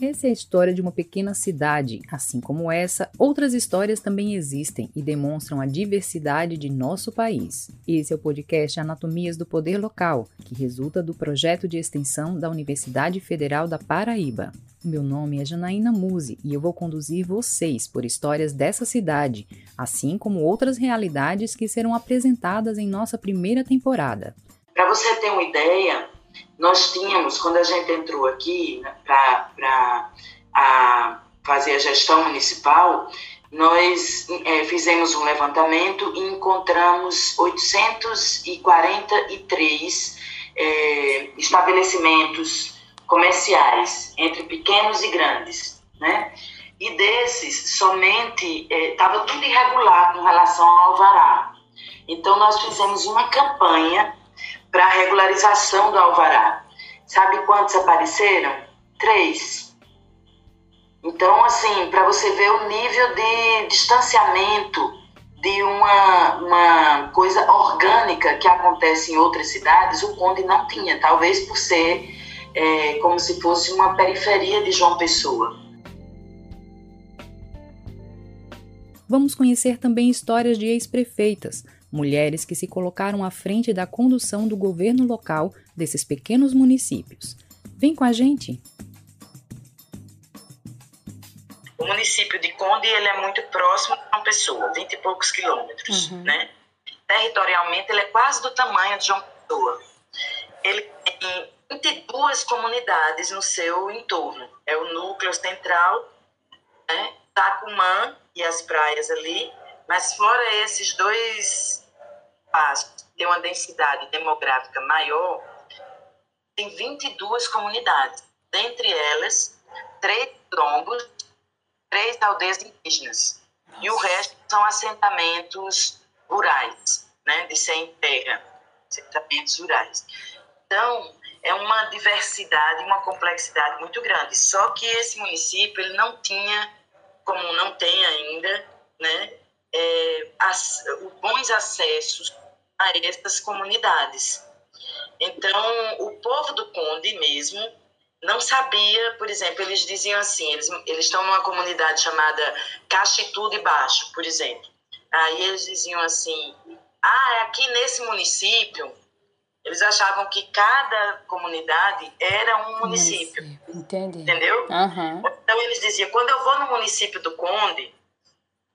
Essa é a história de uma pequena cidade. Assim como essa, outras histórias também existem e demonstram a diversidade de nosso país. Esse é o podcast Anatomias do Poder Local, que resulta do projeto de extensão da Universidade Federal da Paraíba. Meu nome é Janaína Muse e eu vou conduzir vocês por histórias dessa cidade, assim como outras realidades que serão apresentadas em nossa primeira temporada. Para você ter uma ideia, nós tínhamos, quando a gente entrou aqui né, para fazer a gestão municipal, nós é, fizemos um levantamento e encontramos 843 é, estabelecimentos comerciais, entre pequenos e grandes, né? E desses, somente estava é, tudo irregular com relação ao alvará. Então, nós fizemos uma campanha para a regularização do alvará. Sabe quantos apareceram? Três. Então, assim, para você ver o nível de distanciamento de uma, uma coisa orgânica que acontece em outras cidades, o Conde não tinha, talvez por ser é, como se fosse uma periferia de João Pessoa. Vamos conhecer também histórias de ex-prefeitas, mulheres que se colocaram à frente da condução do governo local desses pequenos municípios. Vem com a gente! O município de Conde ele é muito próximo de uma pessoa, 20 e poucos quilômetros, uhum. né? Territorialmente ele é quase do tamanho de João Pessoa. Ele tem 22 comunidades no seu entorno. É o núcleo central, né? Tacumã e as praias ali, mas fora esses dois passos, tem uma densidade demográfica maior, tem 22 comunidades. Dentre elas, três trombos, três aldeias indígenas. Nossa. E o resto são assentamentos rurais, né, de sem terra, assentamentos rurais. Então, é uma diversidade, uma complexidade muito grande. Só que esse município ele não tinha, como não tem ainda, né, é, as, bons acessos a essas comunidades. Então, o povo do Conde mesmo não sabia, por exemplo, eles diziam assim, eles, eles estão numa comunidade chamada Caxitu de Baixo, por exemplo. Aí eles diziam assim, ah, aqui nesse município, eles achavam que cada comunidade era um município. Entendi. Entendeu? Uhum. Então eles diziam, quando eu vou no município do Conde,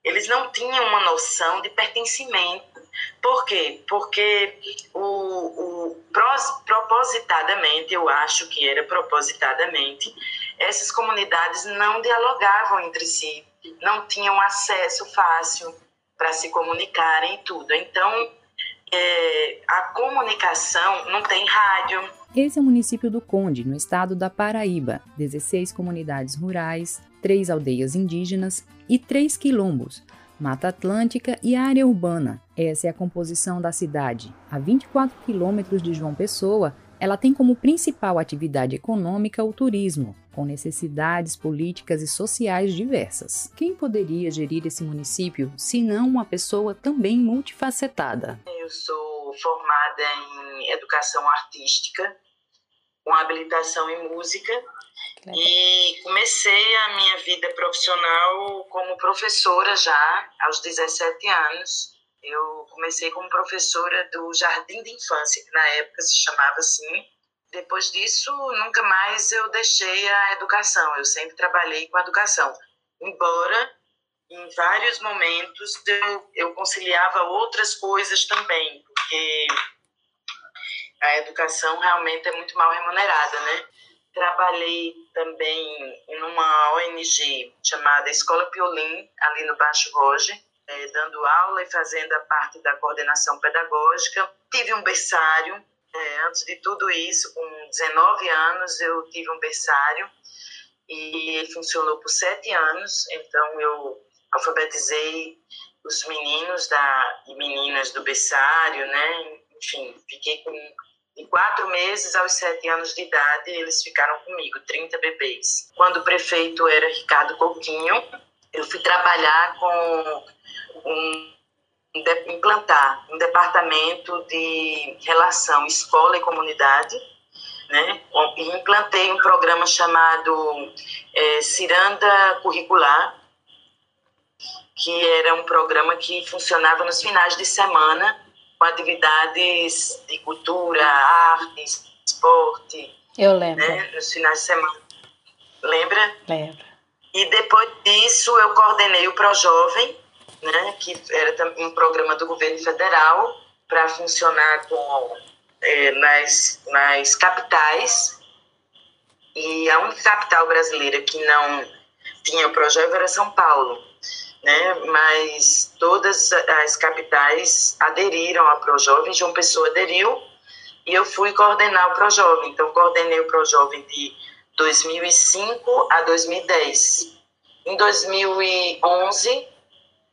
eles não tinham uma noção de pertencimento. Por quê? Porque o, o propositadamente, eu acho que era propositadamente, essas comunidades não dialogavam entre si, não tinham acesso fácil para se comunicarem e tudo. Então, é, a comunicação não tem rádio. Esse é o município do Conde, no estado da Paraíba. 16 comunidades rurais, três aldeias indígenas e três quilombos, Mata Atlântica e área urbana. Essa é a composição da cidade. A 24 quilômetros de João Pessoa, ela tem como principal atividade econômica o turismo, com necessidades políticas e sociais diversas. Quem poderia gerir esse município se não uma pessoa também multifacetada? Eu sou formada em educação artística, com habilitação em música e comecei a minha vida profissional como professora já aos 17 anos. Eu comecei como professora do Jardim de Infância, que na época se chamava assim. Depois disso, nunca mais eu deixei a educação. Eu sempre trabalhei com a educação. Embora em vários momentos eu, eu conciliava outras coisas também, porque a educação realmente é muito mal remunerada, né? Trabalhei também em uma ONG chamada Escola Piolim, ali no Baixo Roge, é, dando aula e fazendo a parte da coordenação pedagógica. Tive um berçário, é, antes de tudo isso, com 19 anos, eu tive um berçário e ele funcionou por sete anos, então eu alfabetizei os meninos da, e meninas do berçário, né? Enfim, fiquei com de quatro meses aos sete anos de idade, eles ficaram comigo, 30 bebês. Quando o prefeito era Ricardo Coutinho, eu fui trabalhar com um, implantar um departamento de relação escola e comunidade, né? E implantei um programa chamado é, Ciranda Curricular, que era um programa que funcionava nos finais de semana com atividades de cultura, arte, esporte. Eu lembro. Né? Nos finais de semana. Lembra? Lembro. E depois disso eu coordenei o ProJovem, né, que era um programa do governo federal para funcionar com, é, nas, nas capitais. E a única capital brasileira que não tinha o ProJovem era São Paulo. Né, mas todas as capitais aderiram ao ProJovem, João Pessoa aderiu, e eu fui coordenar o ProJovem. Então, coordenei o ProJovem de 2005 a 2010. Em 2011,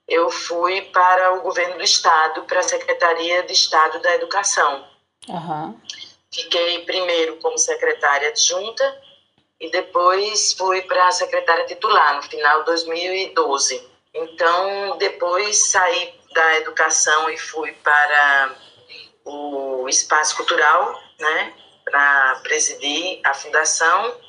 eu fui para o governo do estado, para a Secretaria de Estado da Educação. Uhum. Fiquei primeiro como secretária adjunta e depois fui para a secretária titular no final de 2012. Então, depois saí da educação e fui para o espaço cultural, né, para presidir a fundação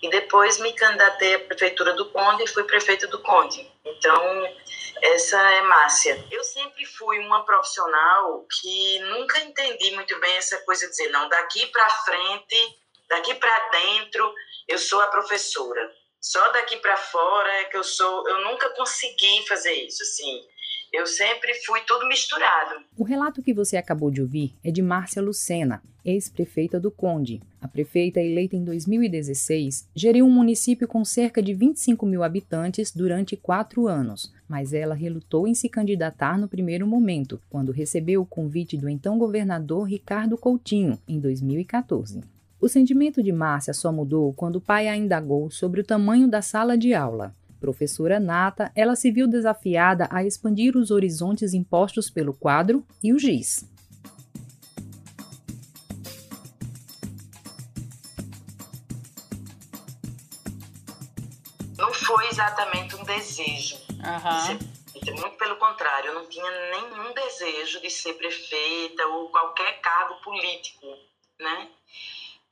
e depois me candidatei à prefeitura do Conde e fui prefeita do Conde. Então, essa é Márcia. Eu sempre fui uma profissional que nunca entendi muito bem essa coisa de dizer, não, daqui para frente, daqui para dentro, eu sou a professora. Só daqui para fora é que eu sou, eu nunca consegui fazer isso, assim. Eu sempre fui tudo misturado. O relato que você acabou de ouvir é de Márcia Lucena, ex-prefeita do Conde. A prefeita, eleita em 2016, geriu um município com cerca de 25 mil habitantes durante quatro anos, mas ela relutou em se candidatar no primeiro momento, quando recebeu o convite do então governador Ricardo Coutinho, em 2014. O sentimento de Márcia só mudou quando o pai a indagou sobre o tamanho da sala de aula. Professora nata, ela se viu desafiada a expandir os horizontes impostos pelo quadro e o giz. Não foi exatamente um desejo. Uhum. muito pelo contrário, eu não tinha nenhum desejo de ser prefeita ou qualquer cargo político, né?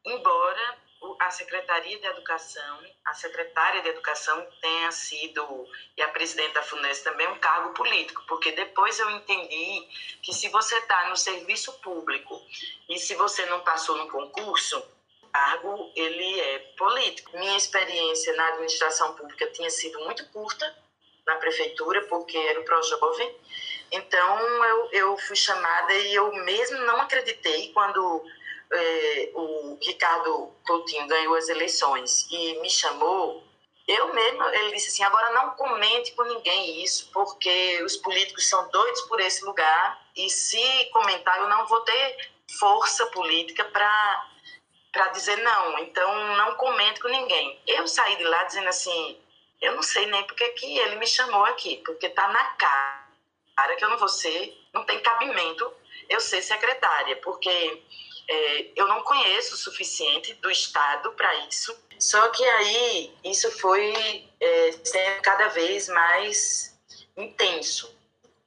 Embora a Secretaria de Educação, a secretária de Educação tenha sido, e a presidente da FUNES também, um cargo político, porque depois eu entendi que se você está no serviço público e se você não passou no concurso, o cargo ele é político. Minha experiência na administração pública tinha sido muito curta na prefeitura, porque era o Projovem, então eu, eu fui chamada e eu mesmo não acreditei quando é, o Ricardo Coutinho ganhou as eleições e me chamou, eu mesmo, ele disse assim, agora não comente com ninguém isso, porque os políticos são doidos por esse lugar e se comentar eu não vou ter força política para para dizer não, então não comente com ninguém. Eu saí de lá dizendo assim, eu não sei nem porque que ele me chamou aqui, porque tá na cara que eu não vou ser, não tem cabimento eu ser secretária, porque é, eu não conheço o suficiente do Estado para isso. Só que aí isso foi é, sendo cada vez mais intenso,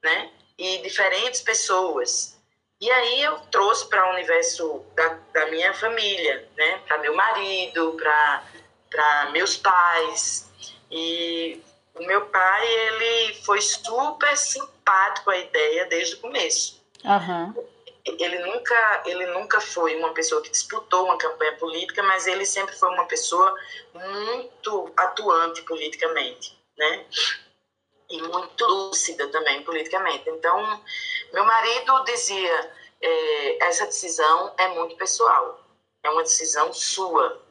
né? E diferentes pessoas. E aí eu trouxe para o universo da, da minha família, né? Para meu marido, para meus pais. E o meu pai, ele foi super simpático à ideia desde o começo. Uhum ele nunca, ele nunca foi uma pessoa que disputou uma campanha política, mas ele sempre foi uma pessoa muito atuante politicamente, né? E muito lúcida também politicamente. Então, meu marido dizia: é, essa decisão é muito pessoal, é uma decisão sua,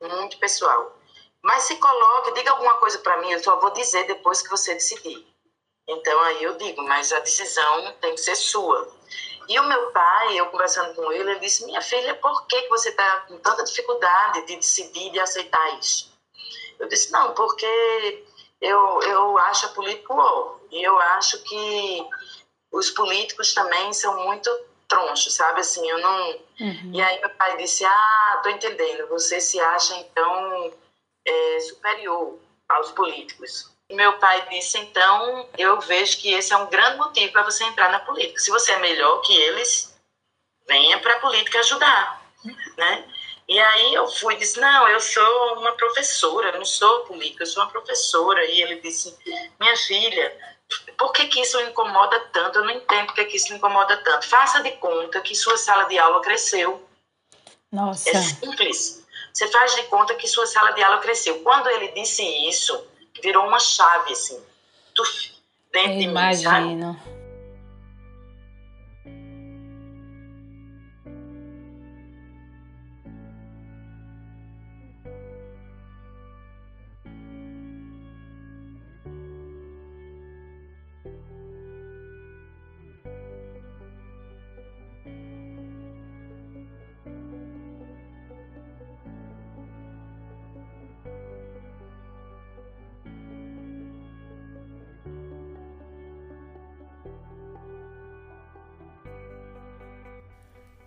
muito pessoal. Mas se coloque, diga alguma coisa para mim, eu só vou dizer depois que você decidir. Então aí eu digo, mas a decisão tem que ser sua. E o meu pai, eu conversando com ele, ele disse: Minha filha, por que, você está com tanta dificuldade de decidir, de aceitar isso? Eu disse: Não, porque eu, eu acho a política e eu acho que os políticos também são muito tronchos, sabe? Assim, eu não. Uhum. E aí meu pai disse: Ah, tô entendendo, você se acha então é, superior aos políticos. Meu pai disse, então, eu vejo que esse é um grande motivo para você entrar na política. Se você é melhor que eles, venha para a política ajudar, né? E aí eu fui e disse, não, eu sou uma professora, eu não sou política, eu sou uma professora. E ele disse, minha filha, por que, que isso incomoda tanto? Eu não entendo por que, que isso incomoda tanto. Faça de conta que sua sala de aula cresceu. Nossa. É simples. Você faz de conta que sua sala de aula cresceu. Quando ele disse isso, virou uma chave, assim, dentro eu de imagino. mim, sabe?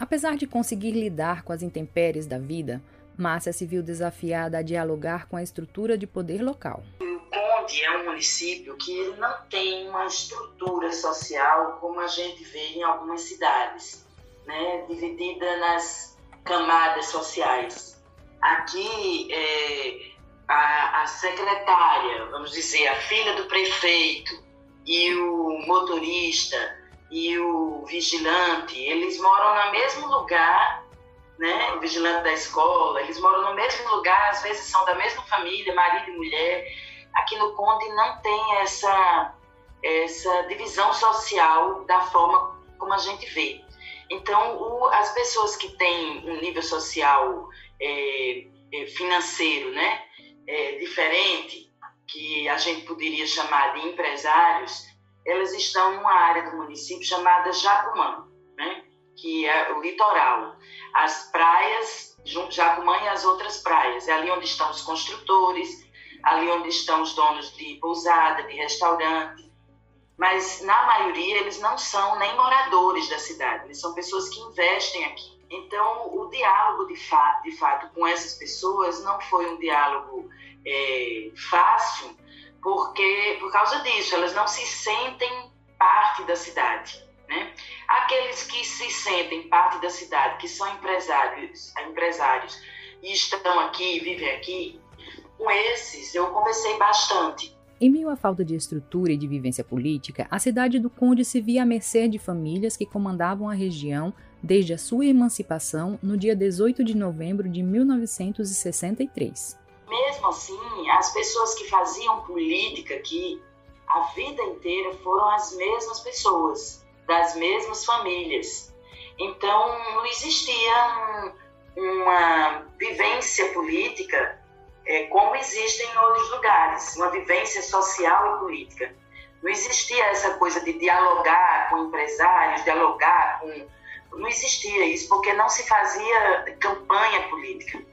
Apesar de conseguir lidar com as intempéries da vida, Márcia se viu desafiada a dialogar com a estrutura de poder local. O Conde é um município que não tem uma estrutura social como a gente vê em algumas cidades, né? dividida nas camadas sociais. Aqui, é, a, a secretária, vamos dizer, a filha do prefeito e o motorista e o vigilante, eles moram no mesmo lugar, né? O vigilante da escola, eles moram no mesmo lugar, às vezes são da mesma família, marido e mulher. Aqui no Conde não tem essa essa divisão social da forma como a gente vê. Então, o, as pessoas que têm um nível social é, é, financeiro, né, é, diferente, que a gente poderia chamar de empresários, elas estão numa área do município chamada Jacumã, né? que é o litoral. As praias, Jacumã e as outras praias, é ali onde estão os construtores, ali onde estão os donos de pousada, de restaurante. Mas, na maioria, eles não são nem moradores da cidade, eles são pessoas que investem aqui. Então, o diálogo de, fa de fato com essas pessoas não foi um diálogo é, fácil, porque por causa disso elas não se sentem parte da cidade, né? Aqueles que se sentem parte da cidade, que são empresários, empresários e estão aqui, vivem aqui, com esses eu conversei bastante. Em meio à falta de estrutura e de vivência política, a cidade do Conde se via à mercê de famílias que comandavam a região desde a sua emancipação no dia 18 de novembro de 1963 mesmo assim, as pessoas que faziam política aqui a vida inteira foram as mesmas pessoas, das mesmas famílias. Então, não existia um, uma vivência política é, como existe em outros lugares, uma vivência social e política. Não existia essa coisa de dialogar com empresários, dialogar com. Não existia isso, porque não se fazia campanha política.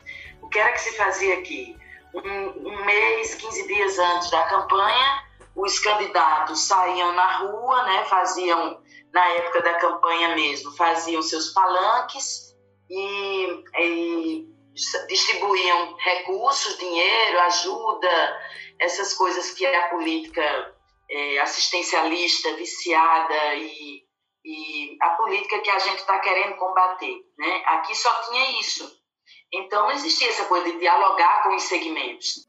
O que era que se fazia aqui? Um, um mês, 15 dias antes da campanha, os candidatos saíam na rua, né, faziam, na época da campanha mesmo, faziam seus palanques e, e distribuíam recursos, dinheiro, ajuda, essas coisas que a política é, assistencialista, viciada e, e a política que a gente está querendo combater. Né? Aqui só tinha isso. Então não existia essa coisa de dialogar com os segmentos.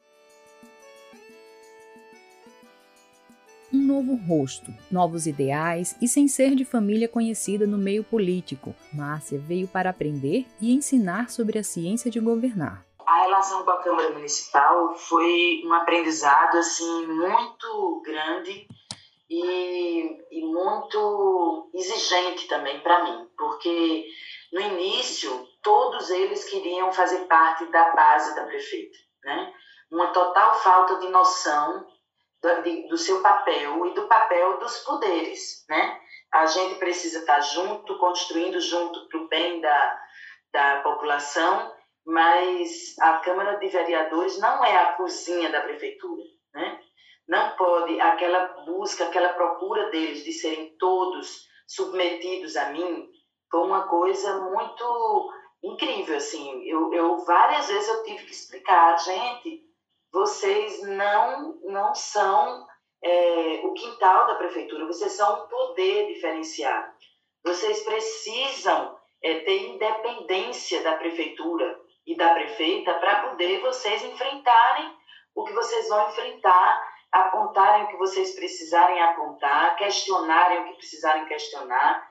Um novo rosto, novos ideais e sem ser de família conhecida no meio político, Márcia veio para aprender e ensinar sobre a ciência de governar. A relação com a Câmara Municipal foi um aprendizado assim muito grande e, e muito exigente também para mim, porque no início todos eles queriam fazer parte da base da prefeita, né? Uma total falta de noção do, de, do seu papel e do papel dos poderes, né? A gente precisa estar junto, construindo junto para o bem da, da população, mas a Câmara de Vereadores não é a cozinha da prefeitura, né? Não pode aquela busca, aquela procura deles de serem todos submetidos a mim, foi uma coisa muito incrível, assim. Eu, eu várias vezes eu tive que explicar, gente, vocês não não são é, o quintal da prefeitura, vocês são um poder diferenciado. Vocês precisam é, ter independência da prefeitura, e da prefeita para poder vocês enfrentarem o que vocês vão enfrentar, apontarem o que vocês precisarem apontar, questionarem o que precisarem questionar.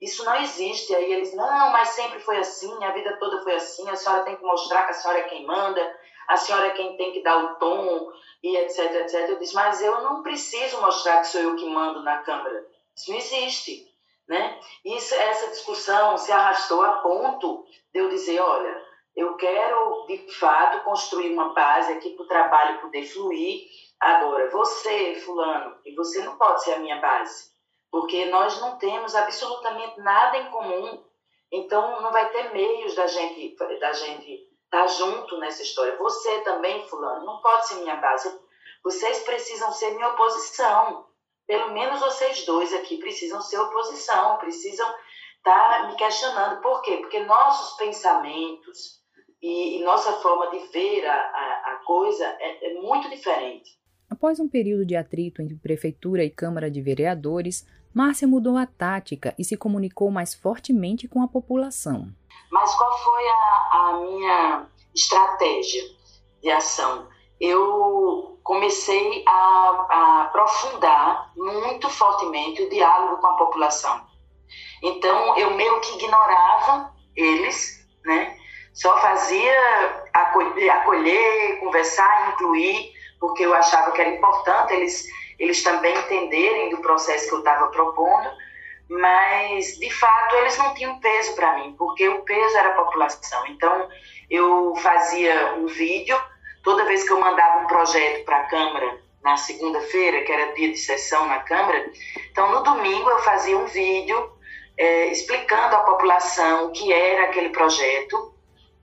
Isso não existe. Aí eles, não, mas sempre foi assim, a vida toda foi assim, a senhora tem que mostrar que a senhora é quem manda, a senhora é quem tem que dar o tom, e etc, etc. Eu disse, mas eu não preciso mostrar que sou eu que mando na Câmara. Isso não existe. Né? Isso, essa discussão se arrastou a ponto de eu dizer, olha, eu quero, de fato, construir uma base aqui para o trabalho poder fluir. Agora, você, fulano, e você não pode ser a minha base, porque nós não temos absolutamente nada em comum. Então, não vai ter meios da gente da gente estar tá junto nessa história. Você também, fulano, não pode ser minha base. Vocês precisam ser minha oposição. Pelo menos vocês dois aqui precisam ser oposição, precisam estar tá me questionando. Por quê? Porque nossos pensamentos, e, e nossa forma de ver a, a, a coisa é, é muito diferente. Após um período de atrito entre Prefeitura e Câmara de Vereadores, Márcia mudou a tática e se comunicou mais fortemente com a população. Mas qual foi a, a minha estratégia de ação? Eu comecei a, a, aprofundar muito fortemente o diálogo com a população. Então, eu meio que ignorava eles, né? Só fazia acolher, acolher, conversar, incluir, porque eu achava que era importante eles, eles também entenderem do processo que eu estava propondo, mas de fato eles não tinham peso para mim, porque o peso era a população. Então eu fazia um vídeo, toda vez que eu mandava um projeto para a Câmara, na segunda-feira, que era dia de sessão na Câmara, então no domingo eu fazia um vídeo é, explicando à população o que era aquele projeto,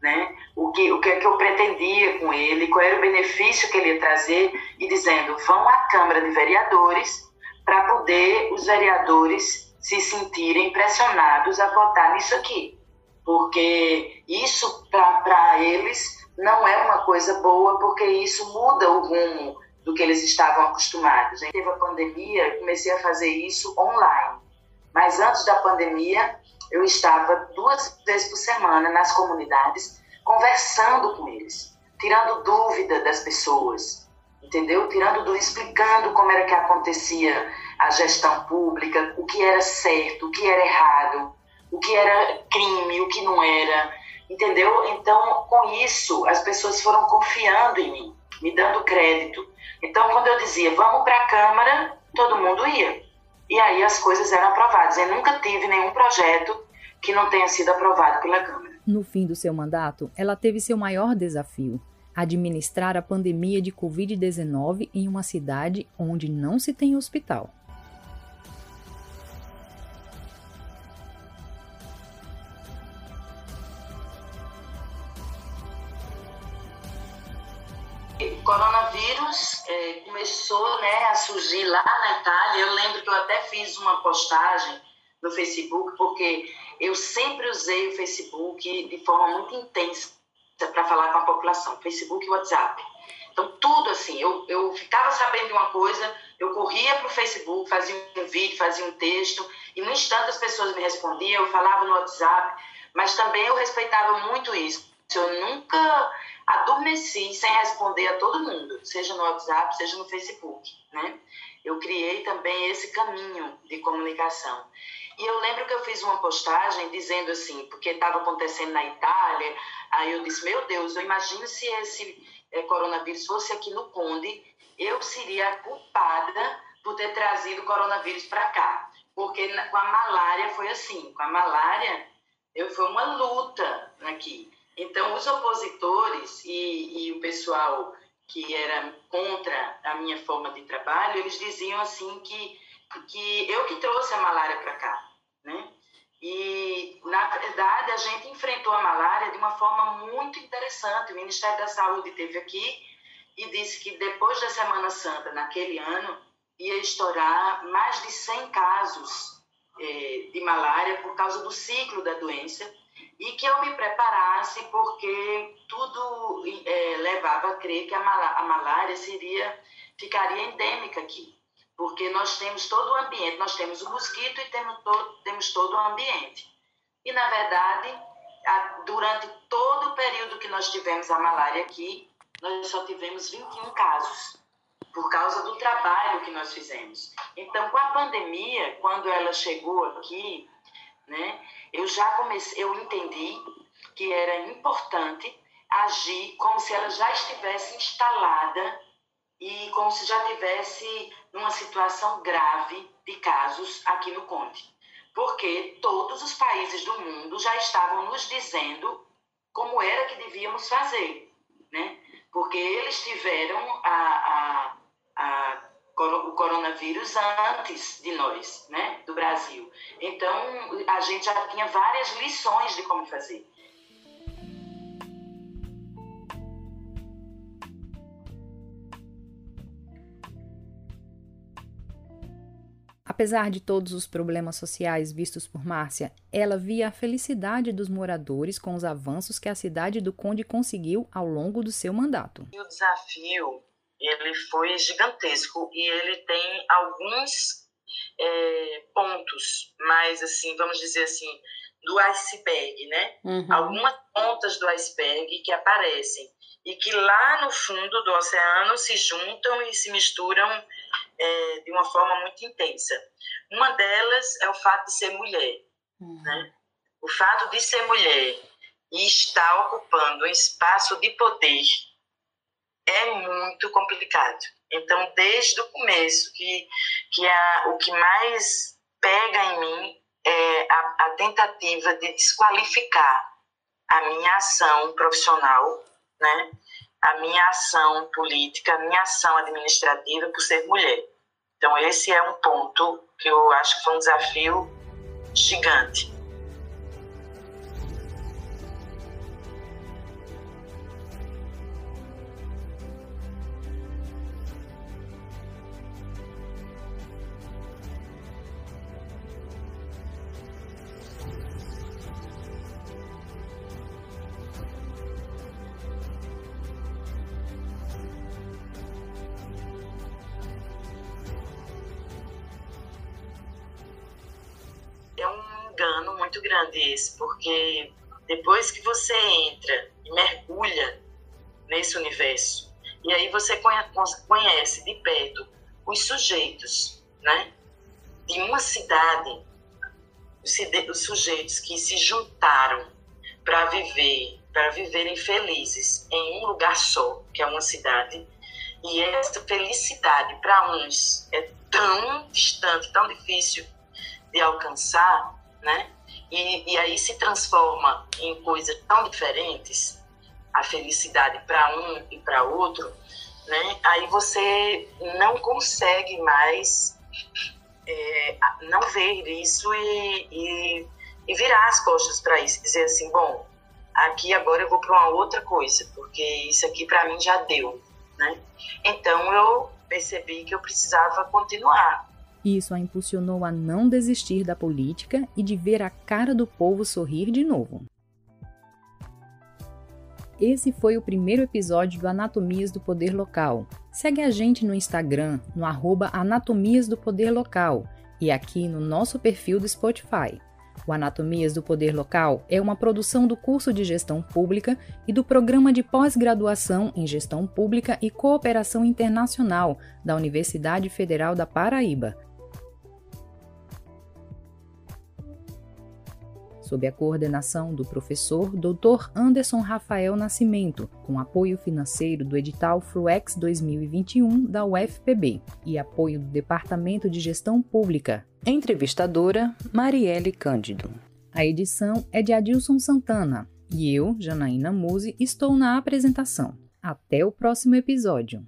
né? o, que, o que é que eu pretendia com ele, qual era o benefício que ele ia trazer, e dizendo: vão à Câmara de Vereadores para poder os vereadores se sentirem pressionados a votar nisso aqui. Porque isso, para eles, não é uma coisa boa, porque isso muda o rumo do que eles estavam acostumados. Teve a pandemia, eu comecei a fazer isso online. Mas antes da pandemia, eu estava duas vezes por semana nas comunidades, conversando com eles, tirando dúvida das pessoas, entendeu? Tirando dúvida, explicando como era que acontecia a gestão pública, o que era certo, o que era errado, o que era crime, o que não era, entendeu? Então, com isso, as pessoas foram confiando em mim, me dando crédito. Então, quando eu dizia, vamos para a Câmara, todo mundo ia. E aí as coisas eram aprovadas. Eu nunca tive nenhum projeto que não tenha sido aprovado pela Câmara. No fim do seu mandato, ela teve seu maior desafio: administrar a pandemia de Covid-19 em uma cidade onde não se tem hospital. Coronavírus é, começou né, a surgir lá na Itália. Eu lembro que eu até fiz uma postagem no Facebook, porque eu sempre usei o Facebook de forma muito intensa para falar com a população, Facebook e WhatsApp. Então, tudo assim, eu, eu ficava sabendo de uma coisa, eu corria para o Facebook, fazia um vídeo, fazia um texto, e no instante as pessoas me respondiam, eu falava no WhatsApp, mas também eu respeitava muito isso. Eu nunca adormeci sem responder a todo mundo, seja no WhatsApp, seja no Facebook, né? Eu criei também esse caminho de comunicação. E eu lembro que eu fiz uma postagem dizendo assim, porque estava acontecendo na Itália, aí eu disse, meu Deus, eu imagino se esse é, coronavírus fosse aqui no Conde, eu seria a culpada por ter trazido o coronavírus para cá. Porque com a malária foi assim, com a malária eu, foi uma luta aqui. Então, os opositores e, e o pessoal que era contra a minha forma de trabalho, eles diziam assim que que eu que trouxe a malária para cá, né? E, na verdade, a gente enfrentou a malária de uma forma muito interessante. O Ministério da Saúde esteve aqui e disse que depois da Semana Santa, naquele ano, ia estourar mais de 100 casos eh, de malária por causa do ciclo da doença e que eu me preparasse porque tudo eh, levava a crer que a, a malária seria ficaria endêmica aqui porque nós temos todo o ambiente, nós temos o mosquito e temos todo, temos todo o ambiente. E, na verdade, durante todo o período que nós tivemos a malária aqui, nós só tivemos 21 casos, por causa do trabalho que nós fizemos. Então, com a pandemia, quando ela chegou aqui, né, eu já comecei, eu entendi que era importante agir como se ela já estivesse instalada e como se já tivesse numa situação grave de casos aqui no Conde. Porque todos os países do mundo já estavam nos dizendo como era que devíamos fazer, né? Porque eles tiveram a, a, a, o coronavírus antes de nós, né? Do Brasil. Então, a gente já tinha várias lições de como fazer. Apesar de todos os problemas sociais vistos por Márcia, ela via a felicidade dos moradores com os avanços que a cidade do Conde conseguiu ao longo do seu mandato. O desafio ele foi gigantesco e ele tem alguns é, pontos, mais assim, vamos dizer assim, do iceberg, né? Uhum. Algumas pontas do iceberg que aparecem e que lá no fundo do oceano se juntam e se misturam é, de uma forma muito intensa. Uma delas é o fato de ser mulher. Uhum. Né? O fato de ser mulher e estar ocupando um espaço de poder é muito complicado. Então, desde o começo, que, que a, o que mais pega em mim é a, a tentativa de desqualificar a minha ação profissional, né? a minha ação política, a minha ação administrativa por ser mulher. Então, esse é um ponto que eu acho que foi um desafio gigante. Engano muito grande esse, porque depois que você entra e mergulha nesse universo, e aí você conhece de perto os sujeitos, né? De uma cidade, os sujeitos que se juntaram para viver, para viverem felizes em um lugar só, que é uma cidade, e essa felicidade para uns é tão distante, tão difícil de alcançar, né? E, e aí se transforma em coisas tão diferentes, a felicidade para um e para outro, né? Aí você não consegue mais é, não ver isso e, e, e virar as costas para isso, dizer assim, bom, aqui agora eu vou para uma outra coisa, porque isso aqui para mim já deu, né? Então eu percebi que eu precisava continuar, isso a impulsionou a não desistir da política e de ver a cara do povo sorrir de novo. Esse foi o primeiro episódio do Anatomias do Poder Local. Segue a gente no Instagram, no arroba Anatomias do Poder Local e aqui no nosso perfil do Spotify. O Anatomias do Poder Local é uma produção do curso de Gestão Pública e do Programa de Pós-Graduação em Gestão Pública e Cooperação Internacional da Universidade Federal da Paraíba, sob a coordenação do professor Dr. Anderson Rafael Nascimento, com apoio financeiro do edital FLUEX 2021 da UFPB e apoio do Departamento de Gestão Pública. Entrevistadora Marielle Cândido. A edição é de Adilson Santana e eu, Janaína Muse, estou na apresentação. Até o próximo episódio.